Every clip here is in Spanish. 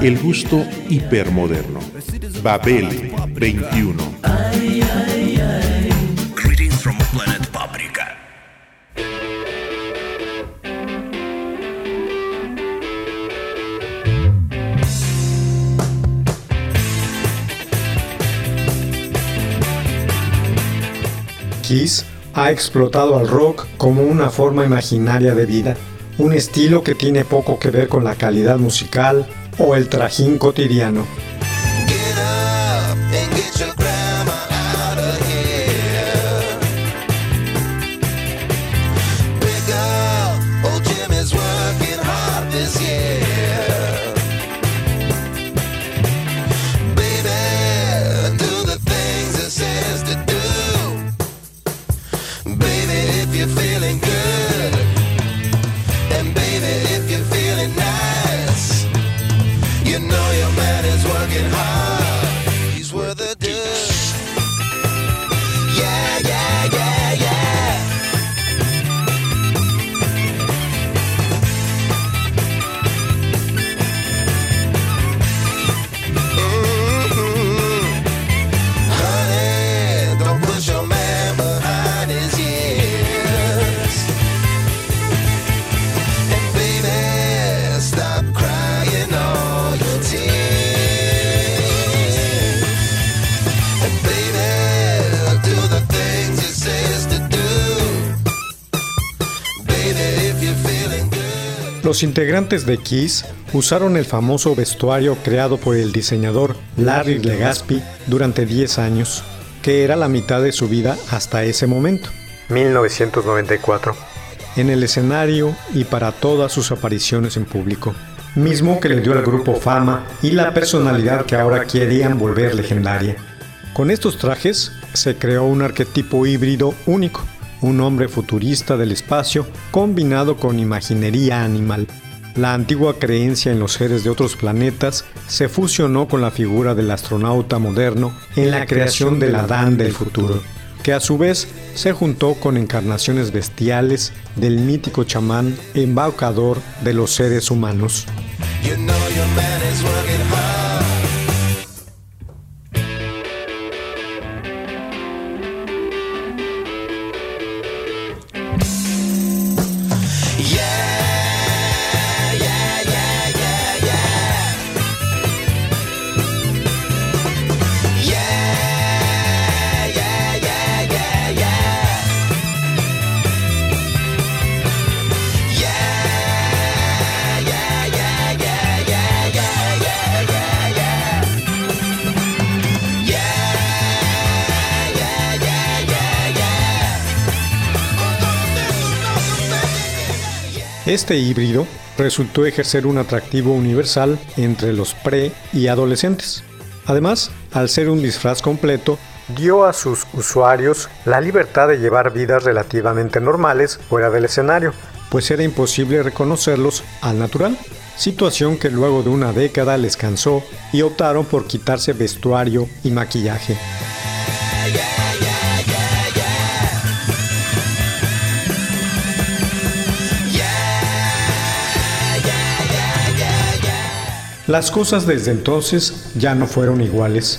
El gusto hipermoderno. Babel 21. Greetings from planet Paprika. Kiss ha explotado al rock como una forma imaginaria de vida, un estilo que tiene poco que ver con la calidad musical o el trajín cotidiano. Los integrantes de Kiss usaron el famoso vestuario creado por el diseñador Larry Legaspi durante 10 años, que era la mitad de su vida hasta ese momento, 1994, en el escenario y para todas sus apariciones en público, mismo que le dio al grupo fama y la personalidad que ahora querían volver legendaria. Con estos trajes se creó un arquetipo híbrido único, un hombre futurista del espacio combinado con imaginería animal. La antigua creencia en los seres de otros planetas se fusionó con la figura del astronauta moderno en la creación del Adán del futuro, que a su vez se juntó con encarnaciones bestiales del mítico chamán embaucador de los seres humanos. You know Este híbrido resultó ejercer un atractivo universal entre los pre y adolescentes. Además, al ser un disfraz completo, dio a sus usuarios la libertad de llevar vidas relativamente normales fuera del escenario, pues era imposible reconocerlos al natural, situación que luego de una década les cansó y optaron por quitarse vestuario y maquillaje. Las cosas desde entonces ya no fueron iguales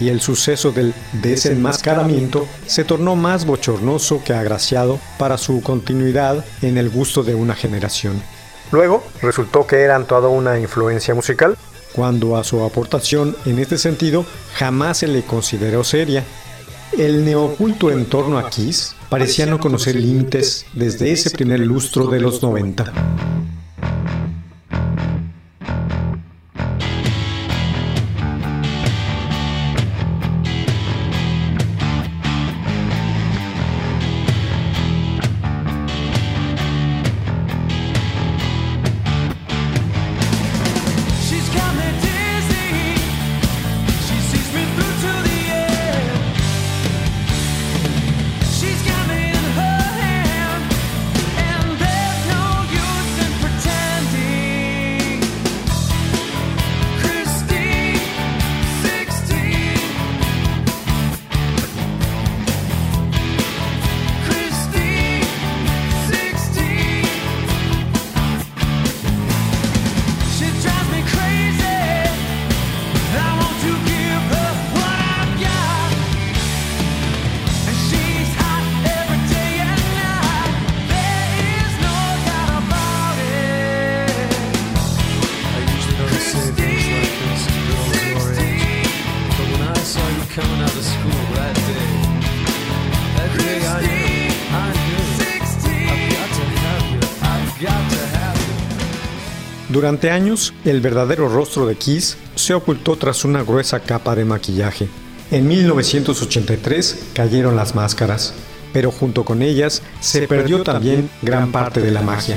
y el suceso del desenmascaramiento se tornó más bochornoso que agraciado para su continuidad en el gusto de una generación. Luego resultó que eran toda una influencia musical, cuando a su aportación en este sentido jamás se le consideró seria. El neoculto en torno a Kiss parecía no conocer límites desde ese primer lustro de los 90. Durante años, el verdadero rostro de Kiss se ocultó tras una gruesa capa de maquillaje. En 1983 cayeron las máscaras, pero junto con ellas se perdió también gran parte de la magia.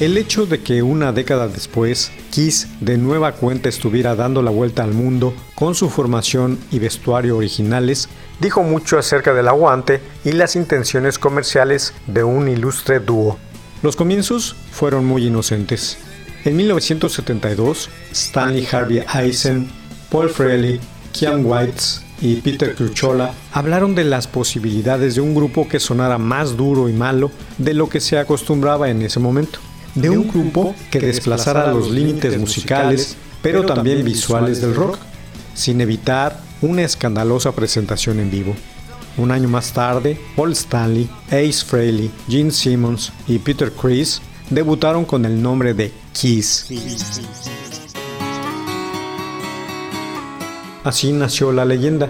El hecho de que una década después Kiss de nueva cuenta estuviera dando la vuelta al mundo con su formación y vestuario originales dijo mucho acerca del aguante y las intenciones comerciales de un ilustre dúo. Los comienzos fueron muy inocentes. En 1972, Stanley Harvey Eisen, Paul Frehley, Kian Whites y Peter Cruchola hablaron de las posibilidades de un grupo que sonara más duro y malo de lo que se acostumbraba en ese momento. De un grupo que desplazara los límites musicales, pero también visuales del rock, sin evitar una escandalosa presentación en vivo. Un año más tarde, Paul Stanley, Ace Frehley, Gene Simmons y Peter Criss debutaron con el nombre de Kiss. Así nació la leyenda.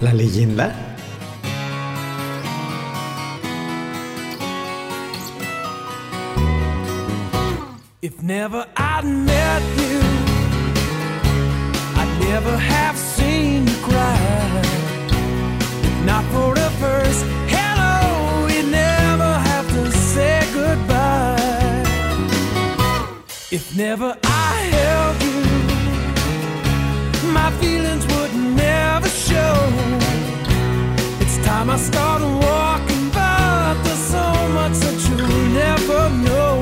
¿La leyenda? If never I'd met you, I'd never have seen you cry. If not for the first hello, we'd never have to say goodbye. If never I held you, my feelings would never show. It's time I started walking, but there's so much that you'll never know.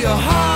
your heart.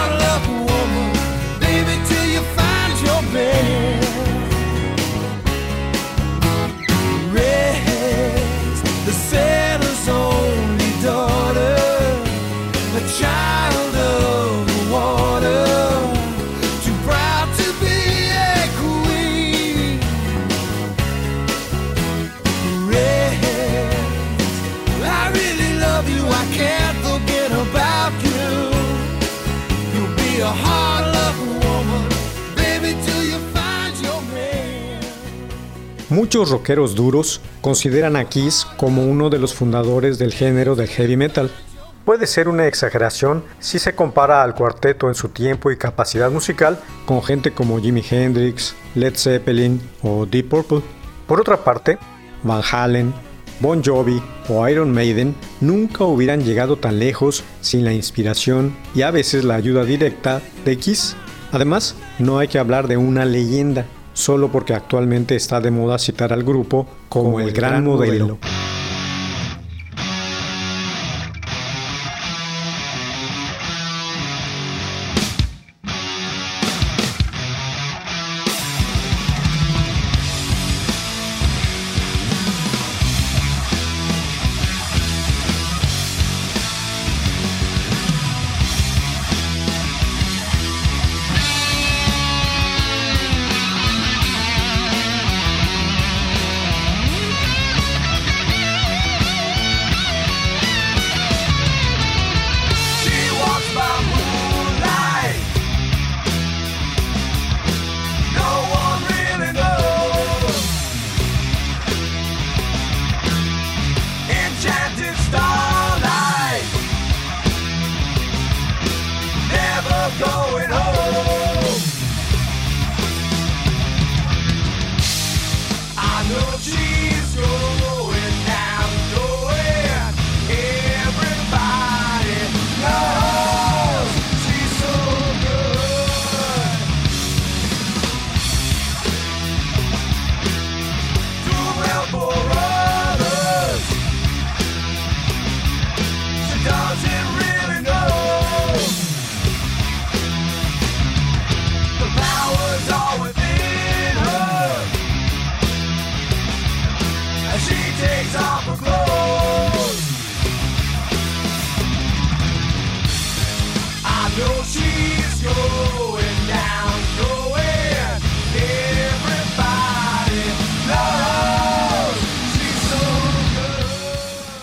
Muchos rockeros duros consideran a Kiss como uno de los fundadores del género del heavy metal. Puede ser una exageración si se compara al cuarteto en su tiempo y capacidad musical con gente como Jimi Hendrix, Led Zeppelin o Deep Purple. Por otra parte, Van Halen, Bon Jovi o Iron Maiden nunca hubieran llegado tan lejos sin la inspiración y a veces la ayuda directa de Kiss. Además, no hay que hablar de una leyenda, solo porque actualmente está de moda citar al grupo como, el gran modelo.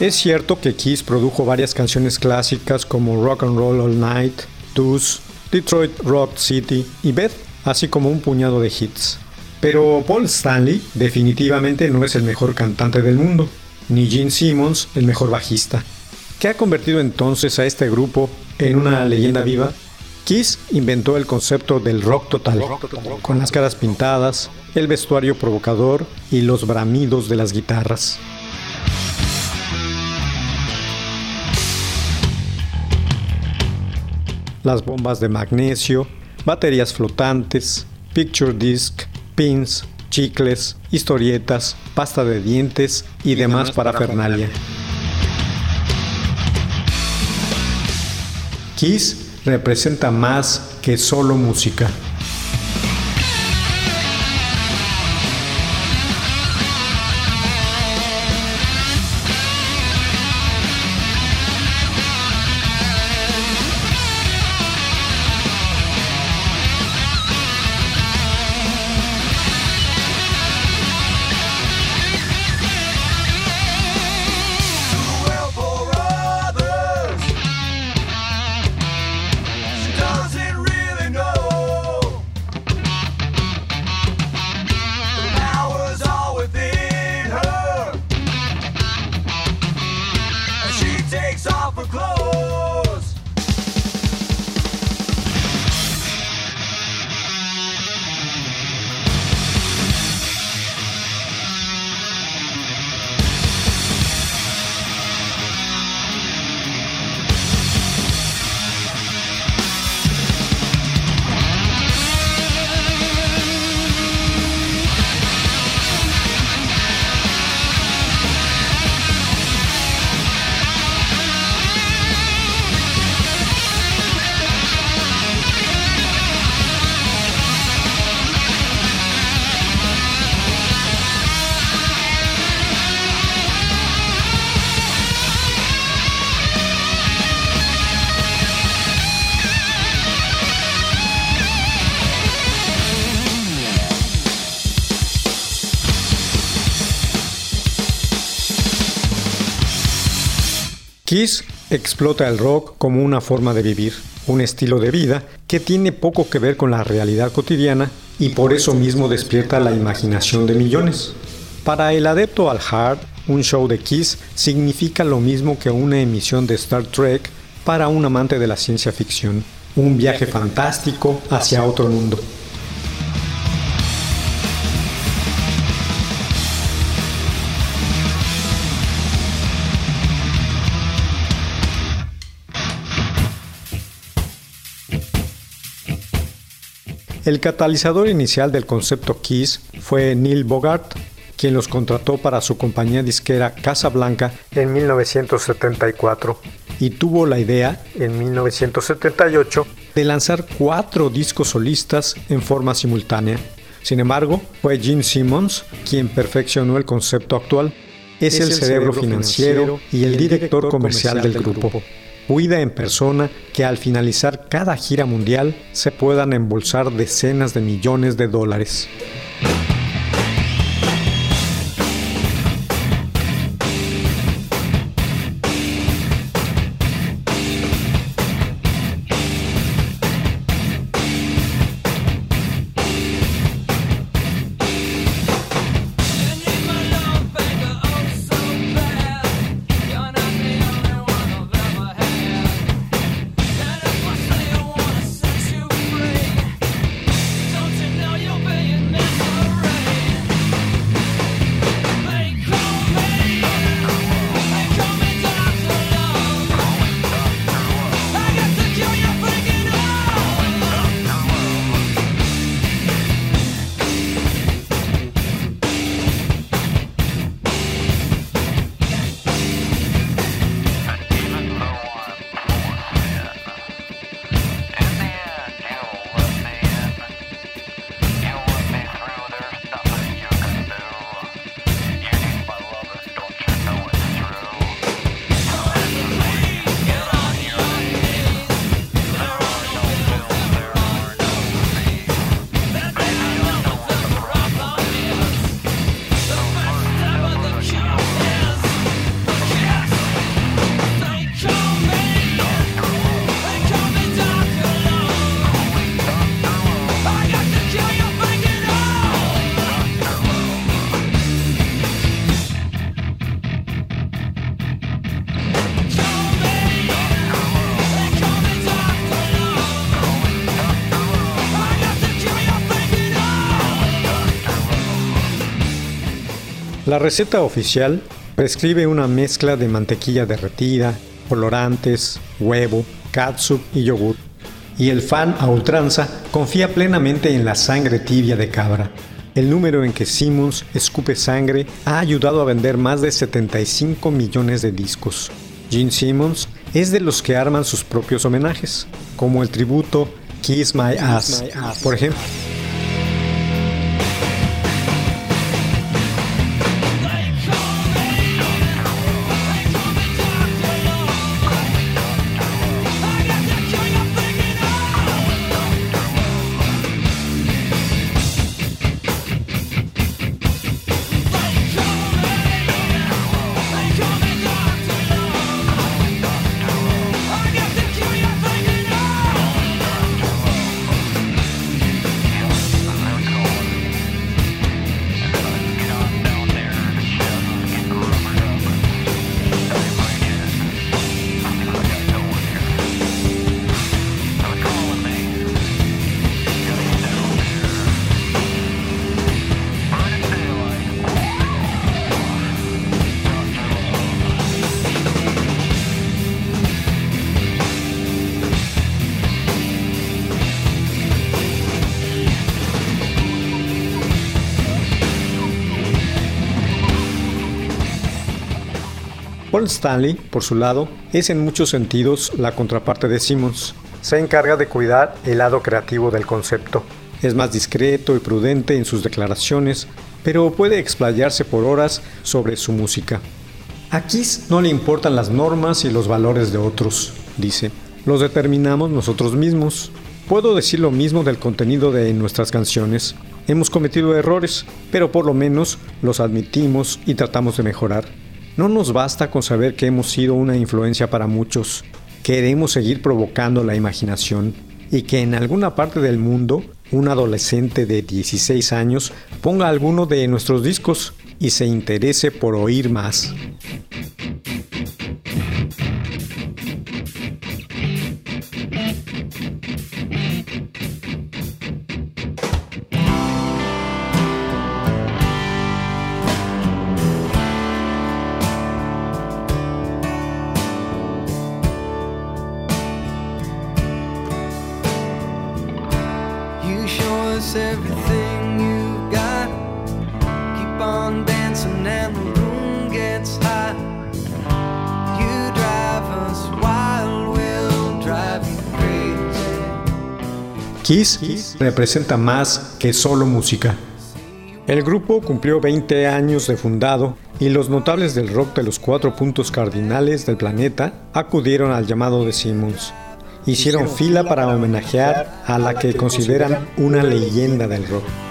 Es cierto que Kiss produjo varias canciones clásicas como Rock and Roll All Night, Deuce, Detroit Rock City y Beth, así como un puñado de hits. Pero Paul Stanley definitivamente no es el mejor cantante del mundo, ni Gene Simmons el mejor bajista. ¿Qué ha convertido entonces a este grupo en una leyenda viva? Kiss inventó el concepto del rock total, con las caras pintadas, el vestuario provocador y los bramidos de las guitarras. Las bombas de magnesio, baterías flotantes, picture disc, pins, chicles, historietas, pasta de dientes y, demás parafernalia. Kiss representa más que solo música. Kiss explota el rock como una forma de vivir, un estilo de vida que tiene poco que ver con la realidad cotidiana y por eso mismo despierta la imaginación de millones. Para el adepto al hard, un show de Kiss significa lo mismo que una emisión de Star Trek para un amante de la ciencia ficción, un viaje fantástico hacia otro mundo. El catalizador inicial del concepto Kiss fue Neil Bogart, quien los contrató para su compañía disquera Casablanca en 1974 y tuvo la idea en 1978 de lanzar cuatro discos solistas en forma simultánea. Sin embargo, fue Gene Simmons quien perfeccionó el concepto actual. Es, el, cerebro, financiero y el director comercial del grupo. Cuida en persona que al finalizar cada gira mundial se puedan embolsar decenas de millones de dólares. La receta oficial prescribe una mezcla de mantequilla derretida, colorantes, huevo, catsup y yogur. Y el fan a ultranza confía plenamente en la sangre tibia de cabra. El número en que Simmons escupe sangre ha ayudado a vender más de 75 millones de discos. Gene Simmons es de los que arman sus propios homenajes, como el tributo Kiss My Ass, por ejemplo. Stanley, por su lado, es en muchos sentidos la contraparte de Simmons. Se encarga de cuidar el lado creativo del concepto. Es más discreto y prudente en sus declaraciones, pero puede explayarse por horas sobre su música. A Kiss no le importan las normas y los valores de otros, dice. Los determinamos nosotros mismos. Puedo decir lo mismo del contenido de nuestras canciones. Hemos cometido errores, pero por lo menos los admitimos y tratamos de mejorar. No nos basta con saber que hemos sido una influencia para muchos. Queremos seguir provocando la imaginación y que en alguna parte del mundo un adolescente de 16 años ponga alguno de nuestros discos y se interese por oír más. Representa más que solo música. El grupo cumplió 20 años de fundado y los notables del rock de los cuatro puntos cardinales del planeta acudieron al llamado de Simmons. Hicieron fila para homenajear a la que consideran una leyenda del rock.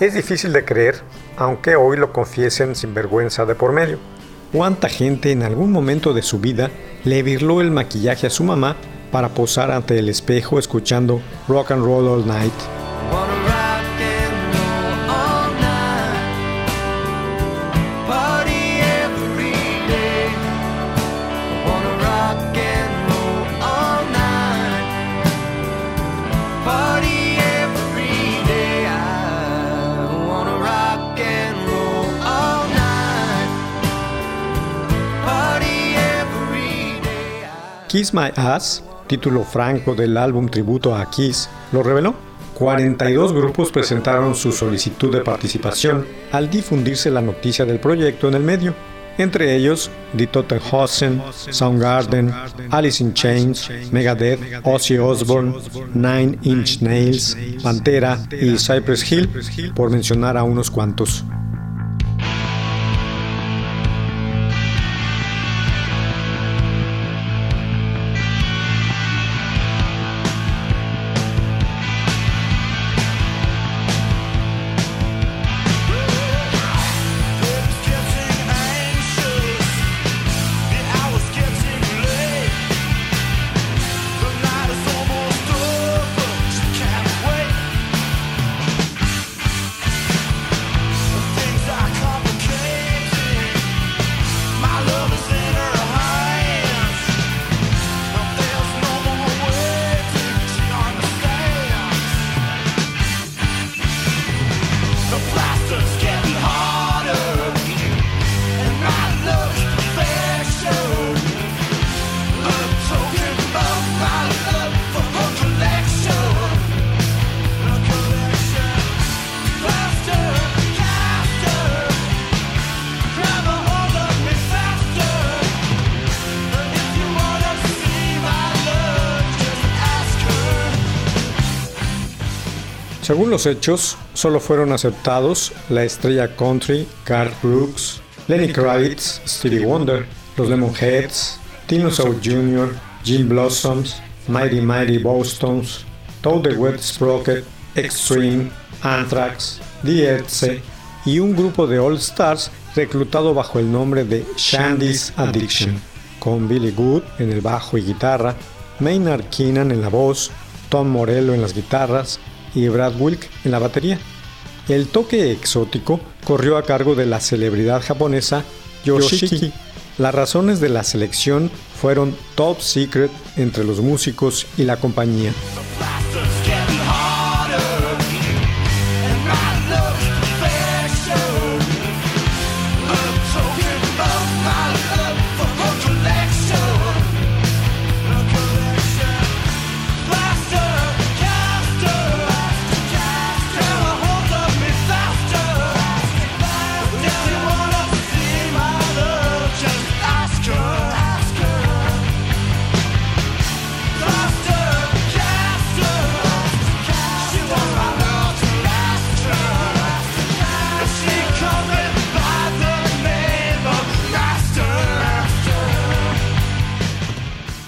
Es difícil de creer, aunque hoy lo confiesen sin vergüenza de por medio. ¿Cuánta gente en algún momento de su vida le virló el maquillaje a su mamá para posar ante el espejo escuchando Rock and Roll All Night? Kiss My Ass, título franco del álbum tributo a Kiss, lo reveló. 42 grupos presentaron su solicitud de participación al difundirse la noticia del proyecto en el medio, entre ellos Die Totenhausen, Soundgarden, Alice in Chains, Megadeth, Ozzy Osbourne, Nine Inch Nails, Pantera y Cypress Hill, por mencionar a unos cuantos. Según los hechos, solo fueron aceptados la estrella country Garth Brooks, Lenny Kravitz, Stevie Wonder, los Lemonheads, Tino South Jr., Jim Blossoms, Mighty Mighty Boston's, Toad the Wet Sprocket, Extreme, Anthrax, The y un grupo de All Stars reclutado bajo el nombre de Shandy's Addiction, con Billy Good en el bajo y guitarra, Maynard Keenan en la voz, Tom Morello en las guitarras, y Brad Wilk en la batería. El toque exótico corrió a cargo de la celebridad japonesa Yoshiki. Las razones de la selección fueron top secret entre los músicos y la compañía.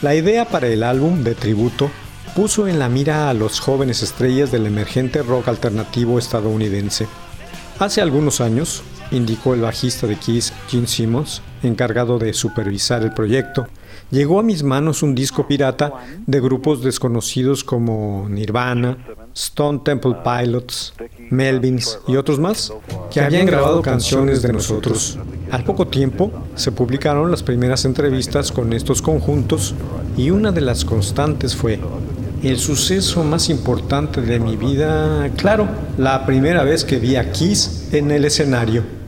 La idea para el álbum de tributo puso en la mira a los jóvenes estrellas del emergente rock alternativo estadounidense. Hace algunos años, indicó el bajista de Kiss, Gene Simmons, encargado de supervisar el proyecto, llegó a mis manos un disco pirata de grupos desconocidos como Nirvana, Stone Temple Pilots, Melvins y otros más, que habían grabado canciones de nosotros. Al poco tiempo se publicaron las primeras entrevistas con estos conjuntos y una de las constantes fue el suceso más importante de mi vida, claro, la primera vez que vi a Kiss en el escenario.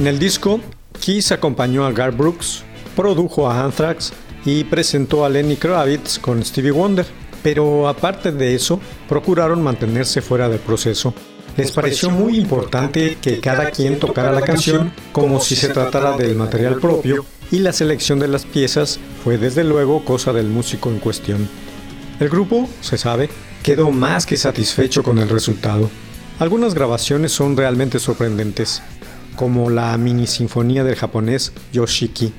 En el disco, Kiss acompañó a Gar Brooks, produjo a Anthrax y presentó a Lenny Kravitz con Stevie Wonder, pero aparte de eso, procuraron mantenerse fuera del proceso. Les pareció muy importante que cada quien tocara la canción como si se tratara del material propio y la selección de las piezas fue desde luego cosa del músico en cuestión. El grupo, se sabe, quedó más que satisfecho con el resultado. Algunas grabaciones son realmente sorprendentes, como la mini sinfonía del japonés Yoshiki.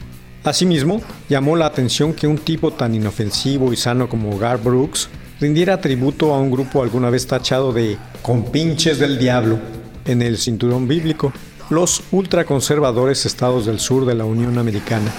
Asimismo, llamó la atención que un tipo tan inofensivo y sano como Gar Brooks rindiera tributo a un grupo alguna vez tachado de compinches del diablo en el cinturón bíblico, los ultraconservadores estados del sur de la Unión Americana.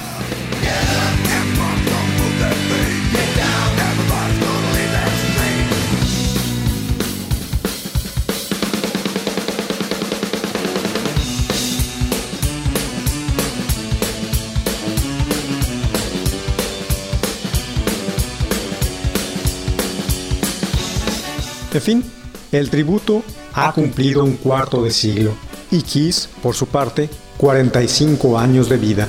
En fin, el tributo ha cumplido un cuarto de siglo y Kiss, por su parte, 45 años de vida.